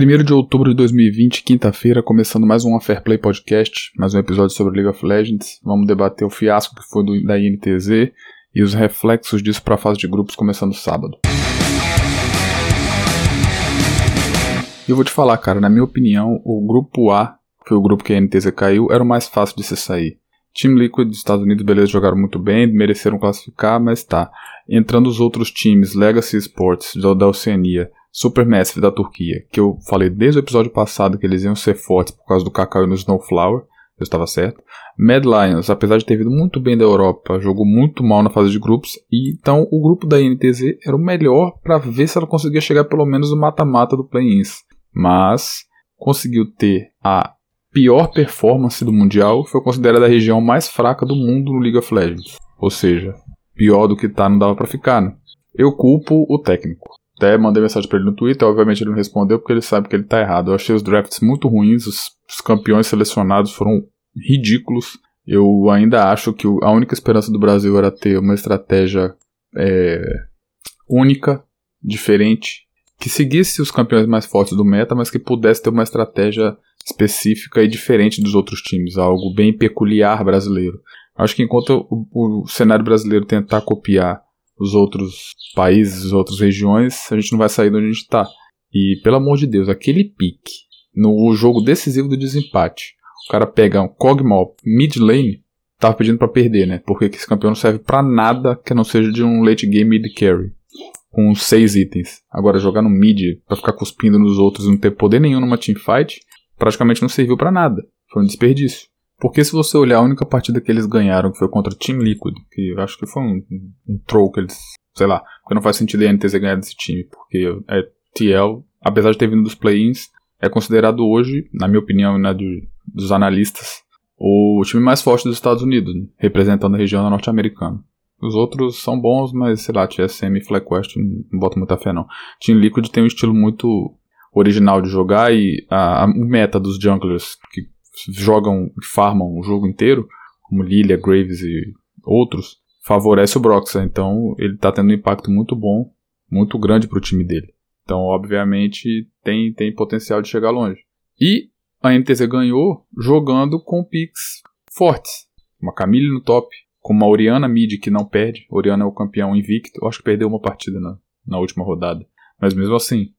1 de outubro de 2020, quinta-feira, começando mais um Fair Play Podcast, mais um episódio sobre League of Legends. Vamos debater o fiasco que foi do, da INTZ e os reflexos disso para a fase de grupos começando sábado. E eu vou te falar, cara, na minha opinião, o grupo A, que foi o grupo que a INTZ caiu, era o mais fácil de se sair. Team Liquid dos Estados Unidos, beleza, jogaram muito bem, mereceram classificar, mas tá. Entrando os outros times, Legacy Sports da, Oceania, Supermassive da Turquia, que eu falei desde o episódio passado que eles iam ser fortes por causa do Cacau e no Snowflower, eu estava certo. Mad Lions, apesar de ter vindo muito bem da Europa, jogou muito mal na fase de grupos, e então o grupo da NTZ era o melhor para ver se ela conseguia chegar pelo menos no mata-mata do play-ins. Mas conseguiu ter a pior performance do Mundial, foi considerada a região mais fraca do mundo no League of Legends. Ou seja, pior do que tá não dava para ficar, né? Eu culpo o técnico. Até mandei mensagem para ele no Twitter, obviamente ele não respondeu porque ele sabe que ele tá errado. Eu achei os drafts muito ruins, os, os campeões selecionados foram ridículos. Eu ainda acho que a única esperança do Brasil era ter uma estratégia é, única, diferente, que seguisse os campeões mais fortes do meta, mas que pudesse ter uma estratégia específica e diferente dos outros times, algo bem peculiar brasileiro. Acho que enquanto o, o cenário brasileiro tentar copiar os outros países, as outras regiões, a gente não vai sair de onde a gente está. E, pelo amor de Deus, aquele pique no jogo decisivo do desempate, o cara pega um Kog'Maw mid lane, tava pedindo para perder, né? Porque esse campeão não serve para nada que não seja de um late game mid carry. Com seis itens. Agora, jogar no mid para ficar cuspindo nos outros e não ter poder nenhum numa teamfight, praticamente não serviu para nada. Foi um desperdício. Porque se você olhar a única partida que eles ganharam, que foi contra o Team Liquid, que eu acho que foi um, um troll que eles, sei lá, porque não faz sentido a NTZ ganhar desse time, porque é TL, apesar de ter vindo dos play-ins, é considerado hoje, na minha opinião e na de, dos analistas, o time mais forte dos Estados Unidos, né, representando a região norte-americana. Os outros são bons, mas sei lá, TSM e FlyQuest não boto muita fé não. Team Liquid tem um estilo muito original de jogar e a, a meta dos junglers que jogam e farmam o jogo inteiro, como Lilia, Graves e outros, favorece o Broxa. Então ele está tendo um impacto muito bom, muito grande para o time dele. Então, obviamente, tem, tem potencial de chegar longe. E a NTZ ganhou jogando com picks fortes. Uma Camille no top, com uma Oriana mid que não perde. Oriana é o campeão invicto. Eu acho que perdeu uma partida na, na última rodada. Mas mesmo assim,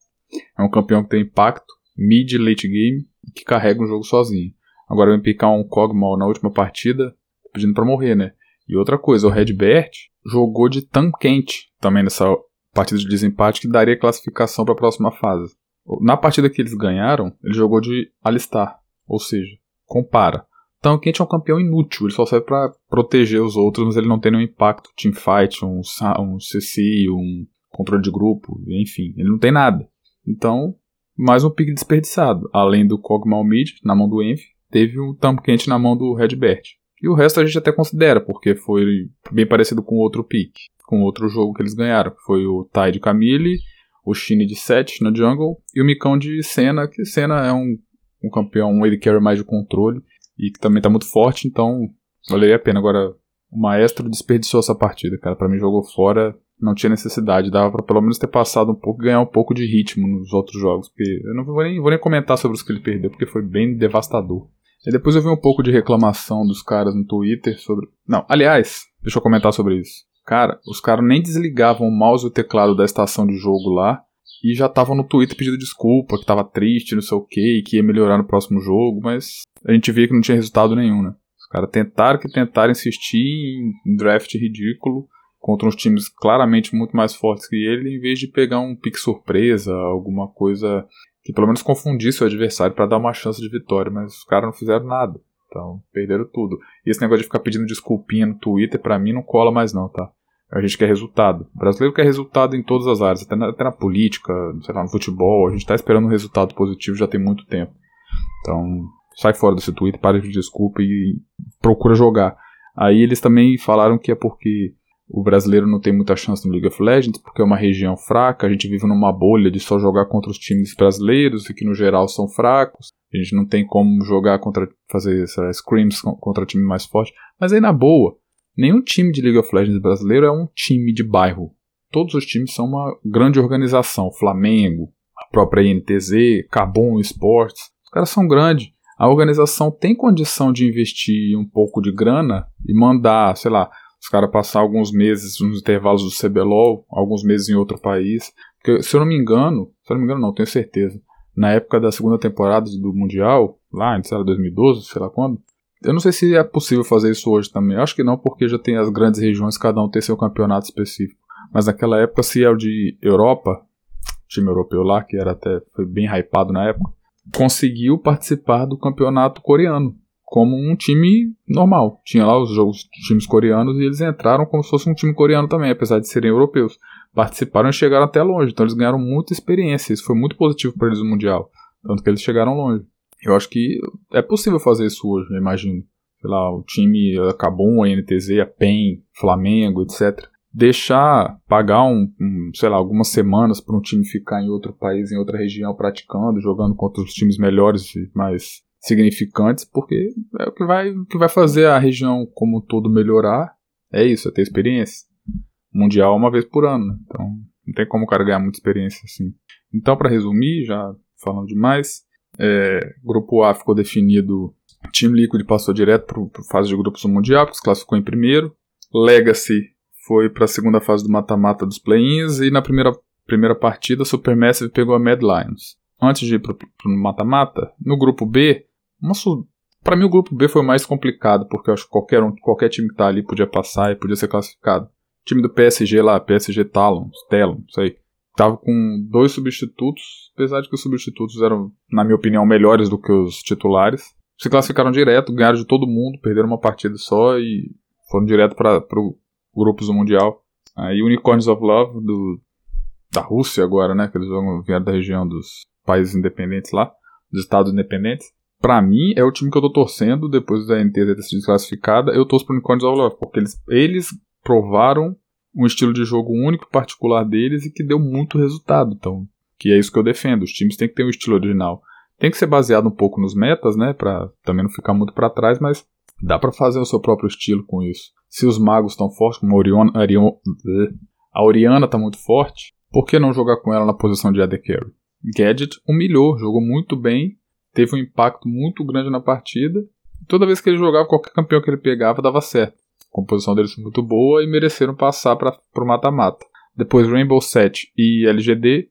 é um campeão que tem impacto, mid late game e que carrega um jogo sozinho. Agora vem picar um Kog'Maw na última partida, pedindo para morrer, né? E outra coisa, o Redbert jogou de tão quente também nessa partida de desempate que daria classificação para a próxima fase. Na partida que eles ganharam, ele jogou de Alistar, ou seja, compara. Tão quente é um campeão inútil, ele só serve para proteger os outros, mas ele não tem nenhum impacto, teamfight, um, um CC, um controle de grupo, enfim, ele não tem nada. Então, mais um pique desperdiçado, além do Kog'Maw mid na mão do Envy, teve um tampo quente na mão do Redbert. E o resto a gente até considera, porque foi bem parecido com outro pick, com outro jogo que eles ganharam, foi o Tai de Camille, o Shine de 7 no jungle e o Micão de Senna, que Senna é um, um campeão, um AD carry mais de controle e que também tá muito forte, então valeria a pena. Agora, o Maestro desperdiçou essa partida, cara, para mim jogou fora, não tinha necessidade, dava para pelo menos ter passado um pouco, ganhar um pouco de ritmo nos outros jogos, porque eu não vou nem, vou nem comentar sobre os que ele perdeu, porque foi bem devastador. E depois eu vi um pouco de reclamação dos caras no Twitter sobre. Não, aliás, deixa eu comentar sobre isso. Cara, os caras nem desligavam o mouse e o teclado da estação de jogo lá e já estavam no Twitter pedindo desculpa, que tava triste, não sei o que, que ia melhorar no próximo jogo, mas a gente via que não tinha resultado nenhum, né? Os caras tentaram que tentaram insistir em draft ridículo contra uns times claramente muito mais fortes que ele, em vez de pegar um pique surpresa, alguma coisa que pelo menos confundisse o adversário para dar uma chance de vitória, mas os caras não fizeram nada. Então, perderam tudo. E esse negócio de ficar pedindo desculpinha no Twitter, para mim, não cola mais não, tá? A gente quer resultado. O brasileiro quer resultado em todas as áreas, até na, até na política, sei lá, no futebol. A gente tá esperando um resultado positivo já tem muito tempo. Então, sai fora desse Twitter, para de desculpa e procura jogar. Aí eles também falaram que é porque o brasileiro não tem muita chance no League of Legends porque é uma região fraca, a gente vive numa bolha de só jogar contra os times brasileiros e que no geral são fracos. A gente não tem como jogar contra fazer essa scrims contra time mais forte. Mas aí na boa, nenhum time de League of Legends brasileiro é um time de bairro. Todos os times são uma grande organização. Flamengo, a própria INTZ, Cabum Sports. Os caras são grandes. A organização tem condição de investir um pouco de grana e mandar, sei lá, os caras passar alguns meses nos intervalos do CBLOL, alguns meses em outro país. Porque, se eu não me engano, se eu não me engano, não, tenho certeza. Na época da segunda temporada do Mundial, lá, lá, 2012, sei lá quando, eu não sei se é possível fazer isso hoje também. Eu acho que não, porque já tem as grandes regiões, cada um tem seu campeonato específico. Mas naquela época, se é o de Europa, time europeu lá, que era até foi bem hypado na época, conseguiu participar do campeonato coreano como um time normal. Tinha lá os jogos times coreanos e eles entraram como se fosse um time coreano também, apesar de serem europeus. Participaram e chegaram até longe, então eles ganharam muita experiência. Isso foi muito positivo para eles no Mundial, tanto que eles chegaram longe. Eu acho que é possível fazer isso hoje, eu imagino. Sei lá, o time acabou, a NTZ, a PEN, Flamengo, etc. Deixar, pagar um, um sei lá, algumas semanas para um time ficar em outro país, em outra região, praticando, jogando contra os times melhores e mais significantes, porque é o que vai, o que vai fazer a região como um todo melhorar. É isso, é ter experiência. Mundial uma vez por ano, né? então não tem como o cara ganhar muita experiência assim. Então, para resumir, já falando demais, é, grupo A ficou definido. Time Liquid passou direto para a fase de grupos do Mundial, porque se classificou em primeiro. Legacy foi para a segunda fase do mata-mata dos play-ins. E na primeira, primeira partida, Supermassive pegou a Mad Lions. Antes de ir para o mata-mata, no grupo B, para mim o grupo B foi mais complicado, porque eu acho que qualquer, um, qualquer time que tá ali podia passar e podia ser classificado. O time do PSG lá, PSG Talon, Talon, não sei Tava com dois substitutos, apesar de que os substitutos eram, na minha opinião, melhores do que os titulares. Se classificaram direto, ganharam de todo mundo, perderam uma partida só e foram direto para grupos do Mundial. Aí Unicorns of Love, do, da Rússia agora, né? Que eles vieram da região dos países independentes lá, dos estados independentes. Pra mim, é o time que eu tô torcendo depois da NTZ ter sido desclassificada. Eu torço pro Unicorns of Love, porque eles, eles provaram um estilo de jogo único, particular deles e que deu muito resultado. Então, que é isso que eu defendo. Os times têm que ter um estilo original. Tem que ser baseado um pouco nos metas, né, para também não ficar muito para trás, mas dá para fazer o seu próprio estilo com isso. Se os magos estão fortes, como a Orion, Arion, a Oriana está muito forte, por que não jogar com ela na posição de AD Carry? Gadget humilhou, jogou muito bem, teve um impacto muito grande na partida. Toda vez que ele jogava, qualquer campeão que ele pegava dava certo. A composição deles foi muito boa e mereceram passar para o mata-mata. Depois Rainbow 7 e LGD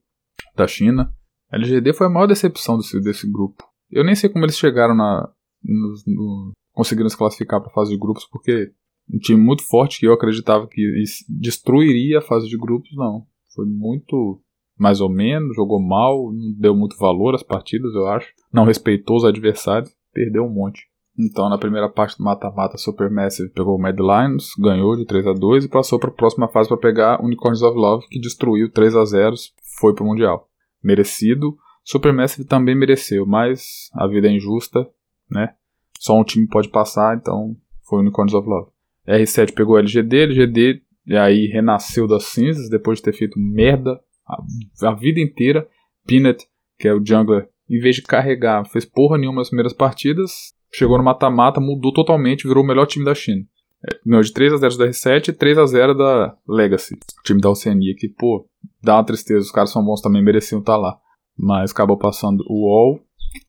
da China. LGD foi a maior decepção desse, desse grupo. Eu nem sei como eles chegaram na. No, no, conseguiram se classificar para a fase de grupos, porque um time muito forte que eu acreditava que destruiria a fase de grupos, não. Foi muito mais ou menos, jogou mal, não deu muito valor às partidas, eu acho. Não respeitou os adversários, perdeu um monte. Então, na primeira parte do mata-mata, Supermassive pegou o Mad Lions, ganhou de 3 a 2 e passou para a próxima fase para pegar Unicorns of Love, que destruiu 3 a 0 foi para o Mundial. Merecido. Supermassive também mereceu, mas a vida é injusta, né? Só um time pode passar, então foi Unicorns of Love. R7 pegou LGD, LGD e aí renasceu das cinzas depois de ter feito merda a, a vida inteira. Peanut, que é o jungler, em vez de carregar, fez porra nenhuma nas primeiras partidas, chegou no mata-mata, mudou totalmente, virou o melhor time da China. É, ganhou de 3 a 0 da R7 e 3 a 0 da Legacy, time da Oceania, que, pô, dá uma tristeza, os caras são bons também, mereciam estar tá lá. Mas acabou passando o UOL,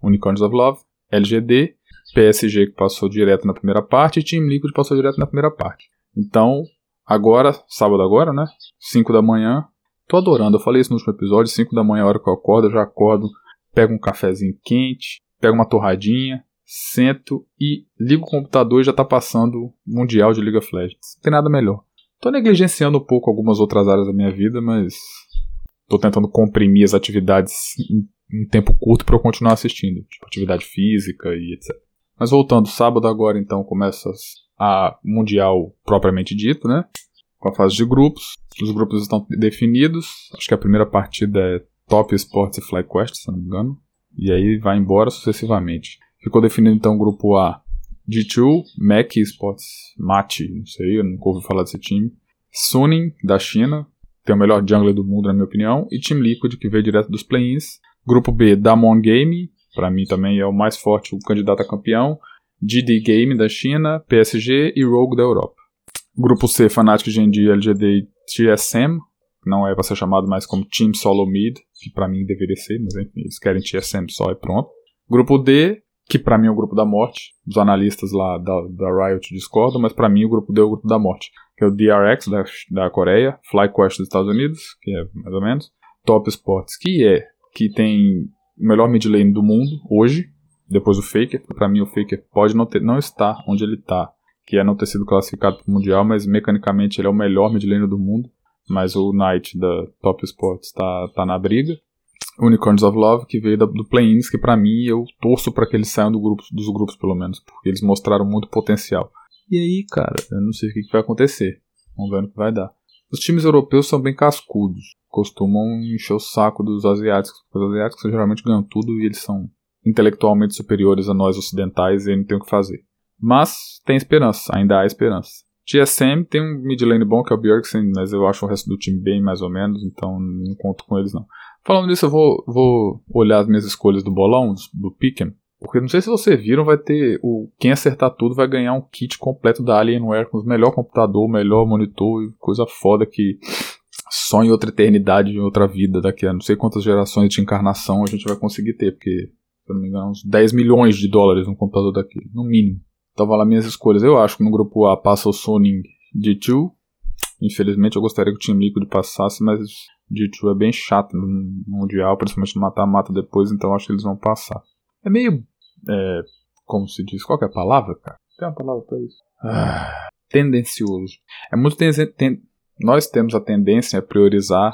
Unicorns of Love, LGD, PSG que passou direto na primeira parte e Team Liquid passou direto na primeira parte. Então, agora, sábado agora, né? 5 da manhã. Tô adorando, eu falei isso no último episódio, 5 da manhã, a hora que eu acordo, eu já acordo, pego um cafezinho quente, pego uma torradinha, sento e ligo o computador e já está passando Mundial de League of Legends. Não tem nada melhor. Estou negligenciando um pouco algumas outras áreas da minha vida, mas estou tentando comprimir as atividades em um tempo curto para eu continuar assistindo, tipo atividade física e etc. Mas voltando, sábado agora então começa a Mundial propriamente dito, né? Com a fase de grupos. Os grupos estão definidos. Acho que a primeira partida é Top Sports e FlyQuest, se não me engano. E aí vai embora sucessivamente. Ficou definido então o grupo A. G2, Mac Sports, Mate, não sei, eu nunca ouvi falar desse time. Suning, da China, tem o melhor jungler do mundo, na minha opinião. E Team Liquid, que veio direto dos play-ins. Grupo B, Damon Game, para mim também é o mais forte, o candidato a campeão. GD Game, da China, PSG e Rogue, da Europa. Grupo C, Fnatic, GND, LGD e TSM, não é para ser chamado mais como Team Solo Mid, que para mim deveria ser, mas enfim, eles querem TSM só e pronto. Grupo D, que para mim é o grupo da morte. Os analistas lá da, da Riot discordam, mas para mim o grupo D é o grupo da morte. Que é o DRX da, da Coreia, FlyQuest dos Estados Unidos, que é mais ou menos, Top Sports, que é que tem o melhor mid lane do mundo hoje, depois o Faker. Para mim o Faker pode não, ter, não estar onde ele está que é não ter sido classificado para o Mundial, mas mecanicamente ele é o melhor mid laner do mundo. Mas o Knight da Top Sports está tá na briga. Unicorns of Love, que veio da, do Play-ins, que para mim eu torço para que eles saiam do grupo, dos grupos, pelo menos, porque eles mostraram muito potencial. E aí, cara, eu não sei o que, que vai acontecer. Vamos ver o que vai dar. Os times europeus são bem cascudos, costumam encher o saco dos asiáticos, porque os asiáticos geralmente ganham tudo e eles são intelectualmente superiores a nós ocidentais e não tem o que fazer. Mas tem esperança, ainda há esperança. TSM tem um mid lane bom que é o Bjergsen, mas eu acho o resto do time bem mais ou menos, então não conto com eles não. Falando nisso, eu vou, vou olhar as minhas escolhas do bolão, do Pick'em, porque não sei se vocês viram, vai ter o quem acertar tudo vai ganhar um kit completo da Alienware com o melhor computador, melhor monitor coisa foda que só em outra eternidade, em outra vida, daqui a não sei quantas gerações de encarnação a gente vai conseguir ter, porque, se eu não me engano, uns 10 milhões de dólares um computador daqui, no mínimo. Então lá minhas escolhas. Eu acho que no grupo A passa o Soning D2. Infelizmente eu gostaria que o time Liquid passasse, mas D2 é bem chato no Mundial, principalmente no mata-mata depois, então acho que eles vão passar. É meio. É, como se diz? Qual é a palavra, cara? Tem uma palavra pra isso? Ah, tendencioso. É muito ten ten Nós temos a tendência a priorizar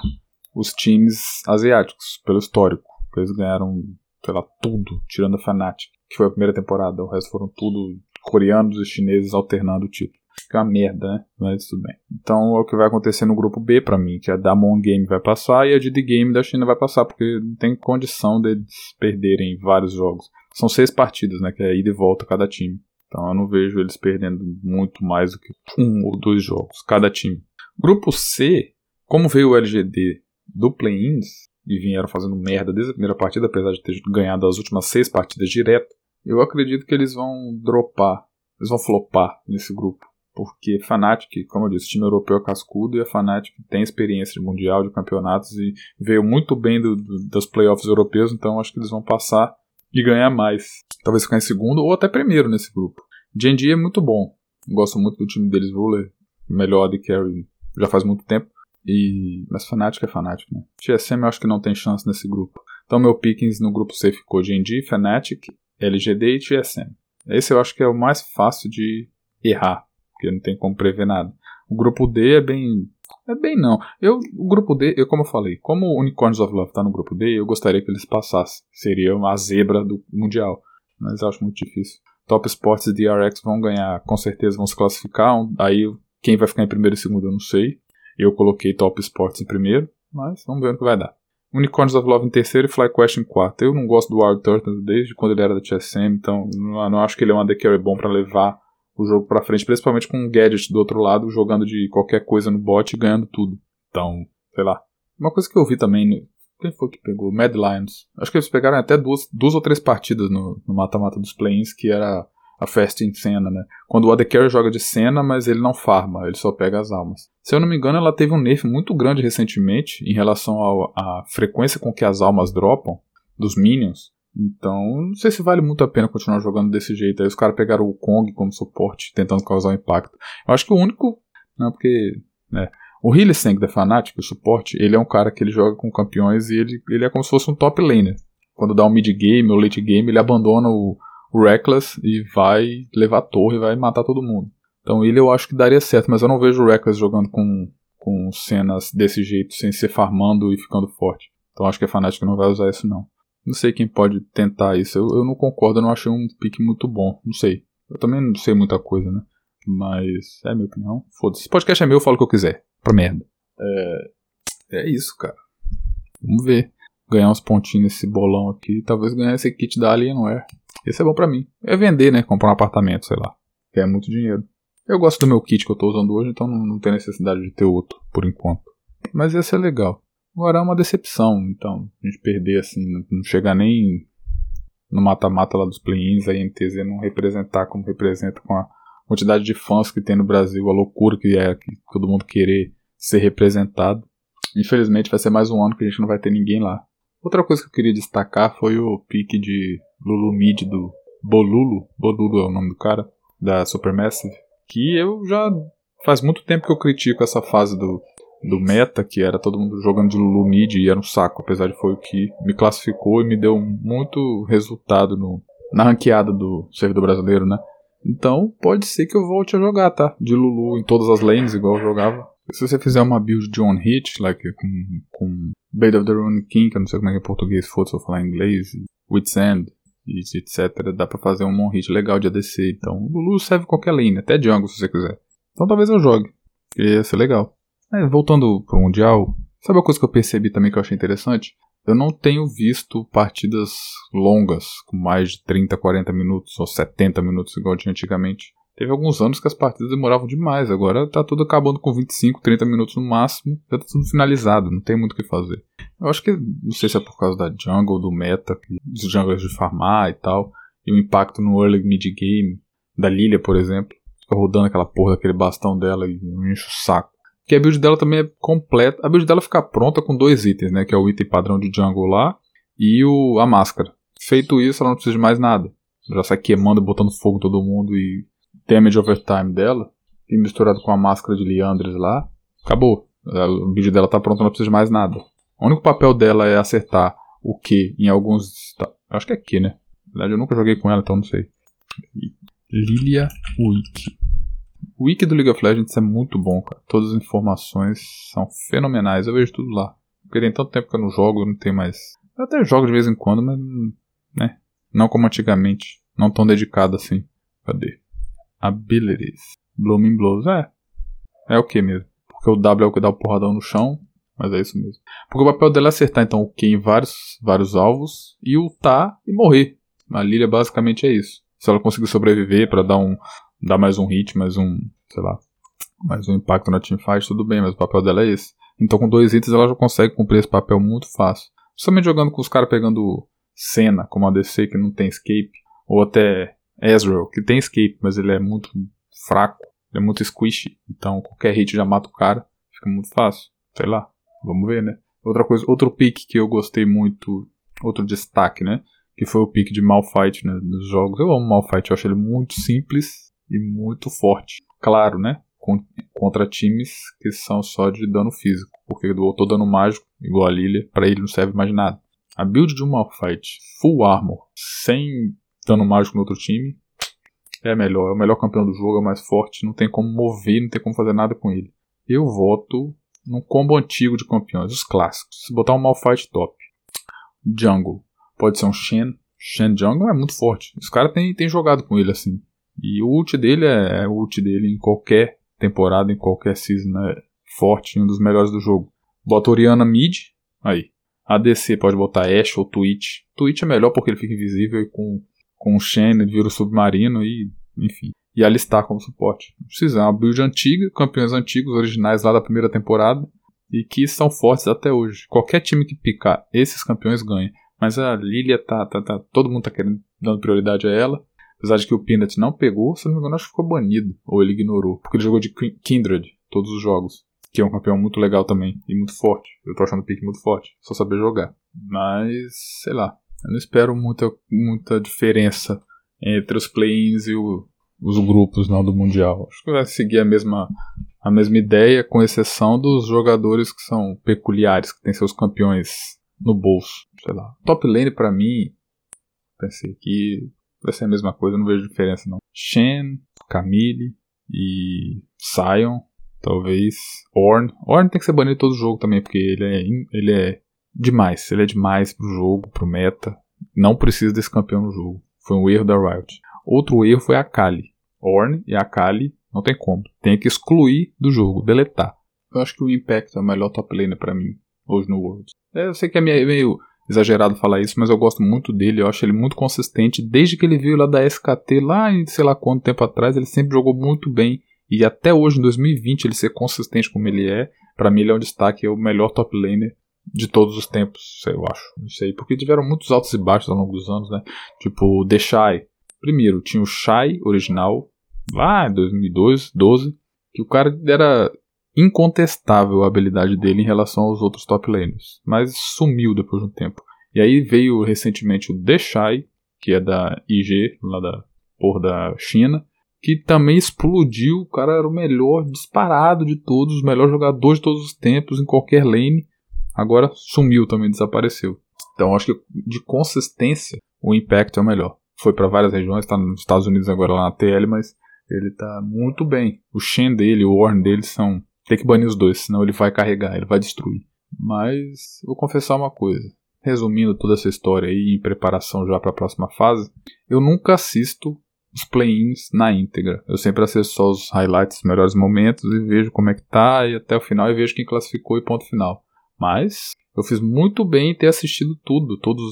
os times asiáticos, pelo histórico. Eles ganharam, sei lá, tudo, tirando a Fnatic, que foi a primeira temporada. O resto foram tudo coreanos e chineses alternando o título. É uma merda, né? Mas tudo bem. Então é o que vai acontecer no grupo B para mim, que a da Mon Game vai passar e a de Game da China vai passar, porque não tem condição deles perderem vários jogos. São seis partidas, né? Que é ida e volta cada time. Então eu não vejo eles perdendo muito mais do que um ou dois jogos, cada time. Grupo C, como veio o LGD do Play-ins, e vieram fazendo merda desde a primeira partida, apesar de ter ganhado as últimas seis partidas direto, eu acredito que eles vão dropar, eles vão flopar nesse grupo. Porque Fnatic, como eu disse, time europeu é cascudo e a Fnatic tem experiência de mundial, de campeonatos e veio muito bem do, do, dos playoffs europeus, então acho que eles vão passar e ganhar mais. Talvez ficar em segundo ou até primeiro nesse grupo. G&G é muito bom. Gosto muito do time deles, Ruler, melhor de carry já faz muito tempo. E... Mas Fnatic é Fnatic, né? TSM eu acho que não tem chance nesse grupo. Então meu pickings no grupo C ficou G&G, Fnatic LGD e TSM. Esse eu acho que é o mais fácil de errar, porque não tem como prever nada. O grupo D é bem. É bem não. Eu, o grupo D, eu como eu falei, como o Unicorns of Love está no grupo D, eu gostaria que eles passassem. Seria uma zebra do Mundial. Mas eu acho muito difícil. Top Sports e DRX vão ganhar, com certeza vão se classificar. Aí quem vai ficar em primeiro e segundo eu não sei. Eu coloquei Top Sports em primeiro, mas vamos ver o que vai dar. Unicorns of Love em terceiro e FlyQuest em quarto. Eu não gosto do Wild Turtle desde quando ele era da TSM, então não, não acho que ele é um AD Carry bom para levar o jogo para frente, principalmente com um Gadget do outro lado, jogando de qualquer coisa no bot e ganhando tudo. Então, sei lá. Uma coisa que eu vi também, quem foi que pegou? Mad Lions. Acho que eles pegaram até duas, duas ou três partidas no mata-mata dos play-ins, que era a festa em cena, né? Quando o AD Carry joga de cena, mas ele não farma, ele só pega as almas. Se eu não me engano, ela teve um nerf muito grande recentemente em relação à frequência com que as almas dropam dos minions. Então, não sei se vale muito a pena continuar jogando desse jeito. Aí os caras pegaram o Kong como suporte, tentando causar um impacto. Eu acho que o único. Não, porque. Né, o Hylissang da Fnatic, o suporte, ele é um cara que ele joga com campeões e ele, ele é como se fosse um top laner. Quando dá um mid game ou late game, ele abandona o Reckless e vai levar a torre e vai matar todo mundo. Então ele eu acho que daria certo, mas eu não vejo o Reckless jogando com, com cenas desse jeito, sem ser farmando e ficando forte. Então acho que a Fnatic não vai usar isso não. Não sei quem pode tentar isso. Eu, eu não concordo, eu não achei um pick muito bom. Não sei. Eu também não sei muita coisa, né? Mas é minha opinião. Foda-se. Esse podcast é meu, eu falo o que eu quiser. Pra merda. É, é isso, cara. Vamos ver. Ganhar uns pontinhos nesse bolão aqui. Talvez ganhar esse kit da Alienware. Esse é bom para mim. É vender, né? Comprar um apartamento, sei lá. Que é muito dinheiro. Eu gosto do meu kit que eu tô usando hoje, então não, não tem necessidade de ter outro, por enquanto. Mas esse é legal. Agora é uma decepção, então, a gente perder assim, não chegar nem no mata-mata lá dos play-ins, a não representar como representa com a quantidade de fãs que tem no Brasil, a loucura que é que todo mundo querer ser representado. Infelizmente vai ser mais um ano que a gente não vai ter ninguém lá. Outra coisa que eu queria destacar foi o pique de Lulu Mid do Bolulu, Bolulu é o nome do cara, da Supermassive, que eu já faz muito tempo que eu critico essa fase do, do meta, que era todo mundo jogando de Lulu Mid e era um saco, apesar de foi o que me classificou e me deu muito resultado no, na ranqueada do servidor brasileiro, né? Então pode ser que eu volte a jogar, tá? De Lulu em todas as lanes, igual eu jogava. Se você fizer uma build de one hit, like com, com Blade of the Rune King, que eu não sei como é que é em português, foda se eu falar em inglês, Wit's End, etc, dá pra fazer um one hit legal de ADC. Então, Lulu serve qualquer lane, até jungle se você quiser. Então talvez eu jogue, que ia ser legal. É, voltando pro Mundial, sabe uma coisa que eu percebi também que eu achei interessante? Eu não tenho visto partidas longas, com mais de 30, 40 minutos ou 70 minutos, igual tinha antigamente. Teve alguns anos que as partidas demoravam demais, agora tá tudo acabando com 25, 30 minutos no máximo, já tá tudo finalizado, não tem muito o que fazer. Eu acho que, não sei se é por causa da jungle, do meta, dos junglers de farmar e tal, e o impacto no early mid game, da Lilia, por exemplo, fica rodando aquela porra daquele bastão dela e enche o saco que a build dela também é completa. A build dela fica pronta com dois itens, né? Que é o item padrão de jungle lá e o, a máscara. Feito isso, ela não precisa de mais nada. Já sai queimando, botando fogo em todo mundo e damage over time dela. E misturado com a máscara de Liandres lá, acabou. A build dela tá pronta, não precisa de mais nada. O único papel dela é acertar o Q em alguns. Tá, acho que é Q, né? Na verdade, eu nunca joguei com ela, então não sei. Lilia Wiki. O wiki do League of Legends é muito bom, cara. Todas as informações são fenomenais. Eu vejo tudo lá. Porque tem tanto tempo que eu não jogo, eu não tenho mais. Eu até jogo de vez em quando, mas. né? Não como antigamente. Não tão dedicado assim. Cadê? Abilities. Blooming Blows. É. É o que mesmo? Porque o W é o que dá o porradão no chão. Mas é isso mesmo. Porque o papel dela é acertar então o Q em vários, vários alvos. E ultar e morrer. A Lilia basicamente é isso. Se ela conseguir sobreviver para dar um, dar mais um hit, mais um, sei lá, mais um impacto na teamfight, tudo bem, mas o papel dela é esse. Então com dois hits ela já consegue cumprir esse papel muito fácil. Principalmente jogando com os caras pegando cena, como a DC que não tem escape, ou até Ezreal, que tem escape, mas ele é muito fraco, ele é muito squishy, então qualquer hit já mata o cara, fica muito fácil. Sei lá, vamos ver, né? Outra coisa, outro pick que eu gostei muito, outro destaque, né? Que foi o pick de Malfight né, nos jogos. Eu amo Malfight, eu acho ele muito simples, e muito forte. Claro, né? Contra times que são só de dano físico. Porque botou dano mágico, igual a Lilia, para ele não serve mais nada. A build de um Malphite full armor, sem dano mágico no outro time, é melhor. É o melhor campeão do jogo, é o mais forte. Não tem como mover, não tem como fazer nada com ele. Eu voto num combo antigo de campeões, os clássicos. Se botar um Malphite top. Jungle. Pode ser um Shen. Shen Jungle é muito forte. Os caras têm tem jogado com ele assim. E o ult dele é, é o ult dele em qualquer temporada, em qualquer season, é forte, um dos melhores do jogo. Bota Oriana mid, aí. ADC pode botar Ashe ou Twitch. Twitch é melhor porque ele fica invisível e com, com o Shen ele vira o submarino e, enfim. E alistar como suporte. Não precisa, é uma build antiga, campeões antigos, originais lá da primeira temporada e que são fortes até hoje. Qualquer time que picar esses campeões ganha. Mas a Lilia tá, tá, tá todo mundo tá querendo dando prioridade a ela. Apesar de que o Peanut não pegou, se não me engano, acho que ficou banido. Ou ele ignorou. Porque ele jogou de Kindred todos os jogos. Que é um campeão muito legal também. E muito forte. Eu tô achando o pick muito forte. Só saber jogar. Mas, sei lá. Eu não espero muita, muita diferença entre os play-ins e o, os grupos não do Mundial. Acho que vai seguir a mesma, a mesma ideia, com exceção dos jogadores que são peculiares, que têm seus campeões no bolso. Sei lá. Top lane para mim, pensei que vai ser a mesma coisa, não vejo diferença não. Shen, Camille e Sion, talvez. Orn. Orn tem que ser banido todo jogo também, porque ele é, ele é demais. Ele é demais pro jogo, pro meta. Não precisa desse campeão no jogo. Foi um erro da Riot. Outro erro foi a Kali. Orn e a Kali não tem como. Tem que excluir do jogo, deletar. Eu acho que o Impact é o melhor top laner pra mim, hoje no World. É, eu sei que é meio exagerado falar isso, mas eu gosto muito dele, eu acho ele muito consistente. Desde que ele veio lá da SKT, lá em sei lá quanto tempo atrás, ele sempre jogou muito bem. E até hoje, em 2020, ele ser consistente como ele é, para mim ele é um destaque, é o melhor top laner de todos os tempos, eu acho. Não sei, porque tiveram muitos altos e baixos ao longo dos anos, né? Tipo, The Shy. Primeiro, tinha o Shy original, lá em 2002, 12, que o cara era incontestável a habilidade dele em relação aos outros top laners, mas sumiu depois de um tempo. E aí veio recentemente o Deshai, que é da IG, lá da porra da China, que também explodiu. O cara era o melhor disparado de todos, o melhor jogador de todos os tempos em qualquer lane. Agora sumiu também, desapareceu. Então acho que de consistência o Impact é o melhor. Foi para várias regiões, está nos Estados Unidos agora lá na TL, mas ele tá muito bem. O Shen dele, o Warren dele são. Tem que banir os dois, senão ele vai carregar, ele vai destruir. Mas vou confessar uma coisa. Resumindo toda essa história aí, em preparação já para a próxima fase, eu nunca assisto os play-ins na íntegra. Eu sempre assisto só os highlights, os melhores momentos e vejo como é que tá e até o final e vejo quem classificou e ponto final. Mas eu fiz muito bem em ter assistido tudo, todos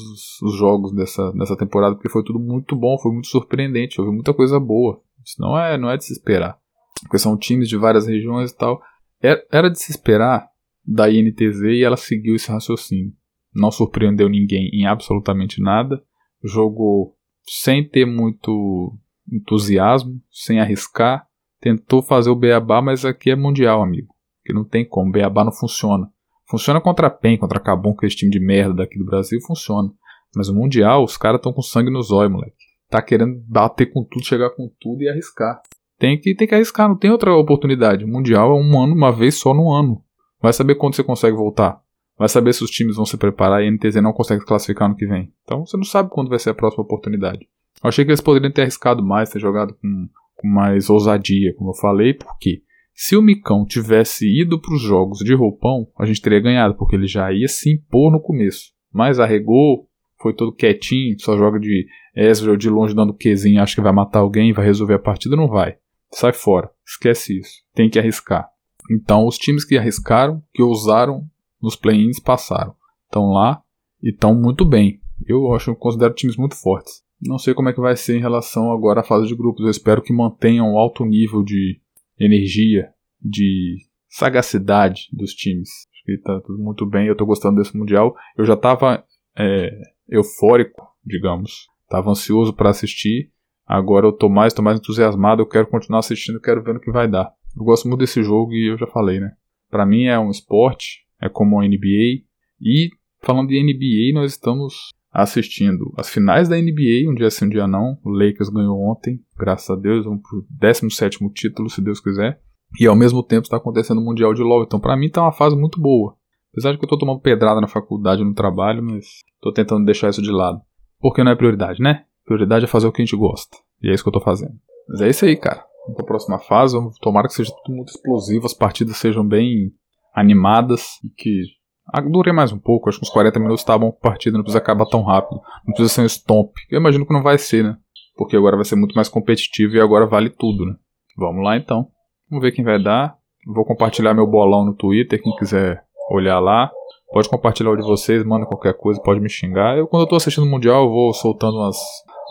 os jogos dessa, dessa temporada, porque foi tudo muito bom, foi muito surpreendente, houve muita coisa boa. Isso não é, não é de se esperar. Porque são times de várias regiões e tal. Era de se esperar da INTZ e ela seguiu esse raciocínio. Não surpreendeu ninguém em absolutamente nada. Jogou sem ter muito entusiasmo, sem arriscar, tentou fazer o beabá, mas aqui é mundial, amigo. Que não tem como, beabá não funciona. Funciona contra a PEN, contra a Cabum, que é esse time de merda daqui do Brasil, funciona. Mas o mundial, os caras estão com sangue nos olhos, moleque. Tá querendo bater com tudo, chegar com tudo e arriscar. Tem que, tem que arriscar, não tem outra oportunidade. O mundial é um ano, uma vez só no ano. Vai saber quando você consegue voltar. Vai saber se os times vão se preparar e a NTZ não consegue classificar no que vem. Então você não sabe quando vai ser a próxima oportunidade. Eu achei que eles poderiam ter arriscado mais, ter jogado com, com mais ousadia, como eu falei, porque se o Micão tivesse ido para os jogos de roupão, a gente teria ganhado, porque ele já ia se impor no começo. Mas arregou, foi todo quietinho, só joga de Ezreal de longe dando Qzinho, acha que vai matar alguém, vai resolver a partida, não vai. Sai fora, esquece isso, tem que arriscar. Então os times que arriscaram, que ousaram nos play-ins passaram. Estão lá e estão muito bem. Eu acho, eu considero times muito fortes. Não sei como é que vai ser em relação agora à fase de grupos. Eu espero que mantenham um alto nível de energia, de sagacidade dos times. Acho que tá tudo muito bem. Eu tô gostando desse mundial. Eu já tava é, eufórico, digamos. Tava ansioso para assistir. Agora eu tô mais, tô mais entusiasmado. Eu quero continuar assistindo, quero ver o que vai dar. Eu gosto muito desse jogo e eu já falei, né? Para mim é um esporte, é como a NBA. E falando de NBA, nós estamos assistindo as finais da NBA, um dia sim, um dia não. O Lakers ganhou ontem, graças a Deus, vamos pro 17 título, se Deus quiser. E ao mesmo tempo está acontecendo o Mundial de LoL, então para mim tá uma fase muito boa. Apesar de que eu tô tomando pedrada na faculdade, no trabalho, mas tô tentando deixar isso de lado. Porque não é prioridade, né? Prioridade é fazer o que a gente gosta. E é isso que eu tô fazendo. Mas é isso aí, cara. Vamos pra próxima fase. Tomara que seja tudo muito explosivo, as partidas sejam bem animadas e que ah, durei mais um pouco, acho que uns 40 minutos tá bom partida, não precisa acabar tão rápido. Não precisa ser um stomp. Eu imagino que não vai ser, né? Porque agora vai ser muito mais competitivo e agora vale tudo, né? Vamos lá então. Vamos ver quem vai dar. Vou compartilhar meu bolão no Twitter, quem quiser olhar lá. Pode compartilhar o de vocês, manda qualquer coisa, pode me xingar. Eu, quando eu tô assistindo o Mundial, eu vou soltando umas,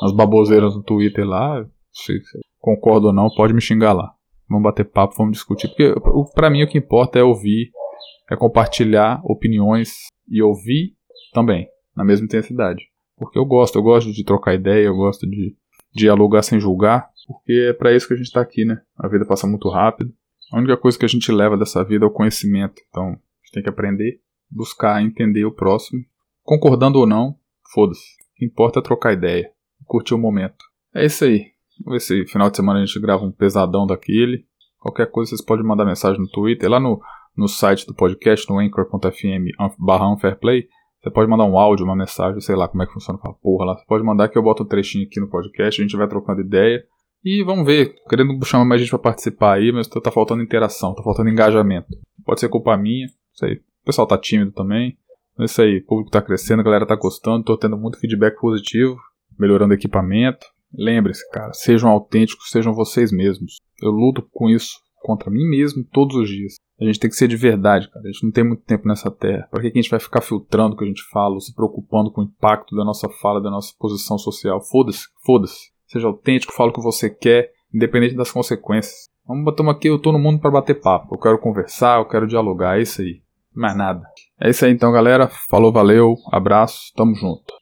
umas baboseiras no Twitter lá. Se concordo ou não, pode me xingar lá. Vamos bater papo, vamos discutir. Porque pra mim o que importa é ouvir é compartilhar opiniões e ouvir também, na mesma intensidade. Porque eu gosto, eu gosto de trocar ideia, eu gosto de dialogar sem julgar, porque é para isso que a gente está aqui, né? A vida passa muito rápido. A única coisa que a gente leva dessa vida é o conhecimento. Então, a gente tem que aprender, buscar entender o próximo. Concordando ou não, foda-se. O que importa é trocar ideia, curtir o momento. É isso aí. Vamos ver se final de semana a gente grava um pesadão daquele. Qualquer coisa vocês podem mandar mensagem no Twitter. Lá no, no site do podcast, no anchor.fm barra unfairplay, você pode mandar um áudio, uma mensagem, sei lá como é que funciona aquela porra lá. Você pode mandar que eu boto um trechinho aqui no podcast, a gente vai trocando ideia. E vamos ver, querendo chamar mais gente para participar aí, mas tá faltando interação, tá faltando engajamento. Pode ser culpa minha, isso aí. O pessoal tá tímido também. É isso aí, o público tá crescendo, a galera tá gostando, tô tendo muito feedback positivo, melhorando o equipamento. Lembre-se, cara, sejam autênticos, sejam vocês mesmos. Eu luto com isso contra mim mesmo todos os dias. A gente tem que ser de verdade, cara. A gente não tem muito tempo nessa terra. Para que a gente vai ficar filtrando o que a gente fala, se preocupando com o impacto da nossa fala, da nossa posição social? Foda-se, foda-se. Seja autêntico, fala o que você quer, independente das consequências. Vamos uma aqui, eu tô no mundo para bater papo. Eu quero conversar, eu quero dialogar, é isso aí. Mais nada. É isso aí então, galera. Falou, valeu, abraço, tamo junto.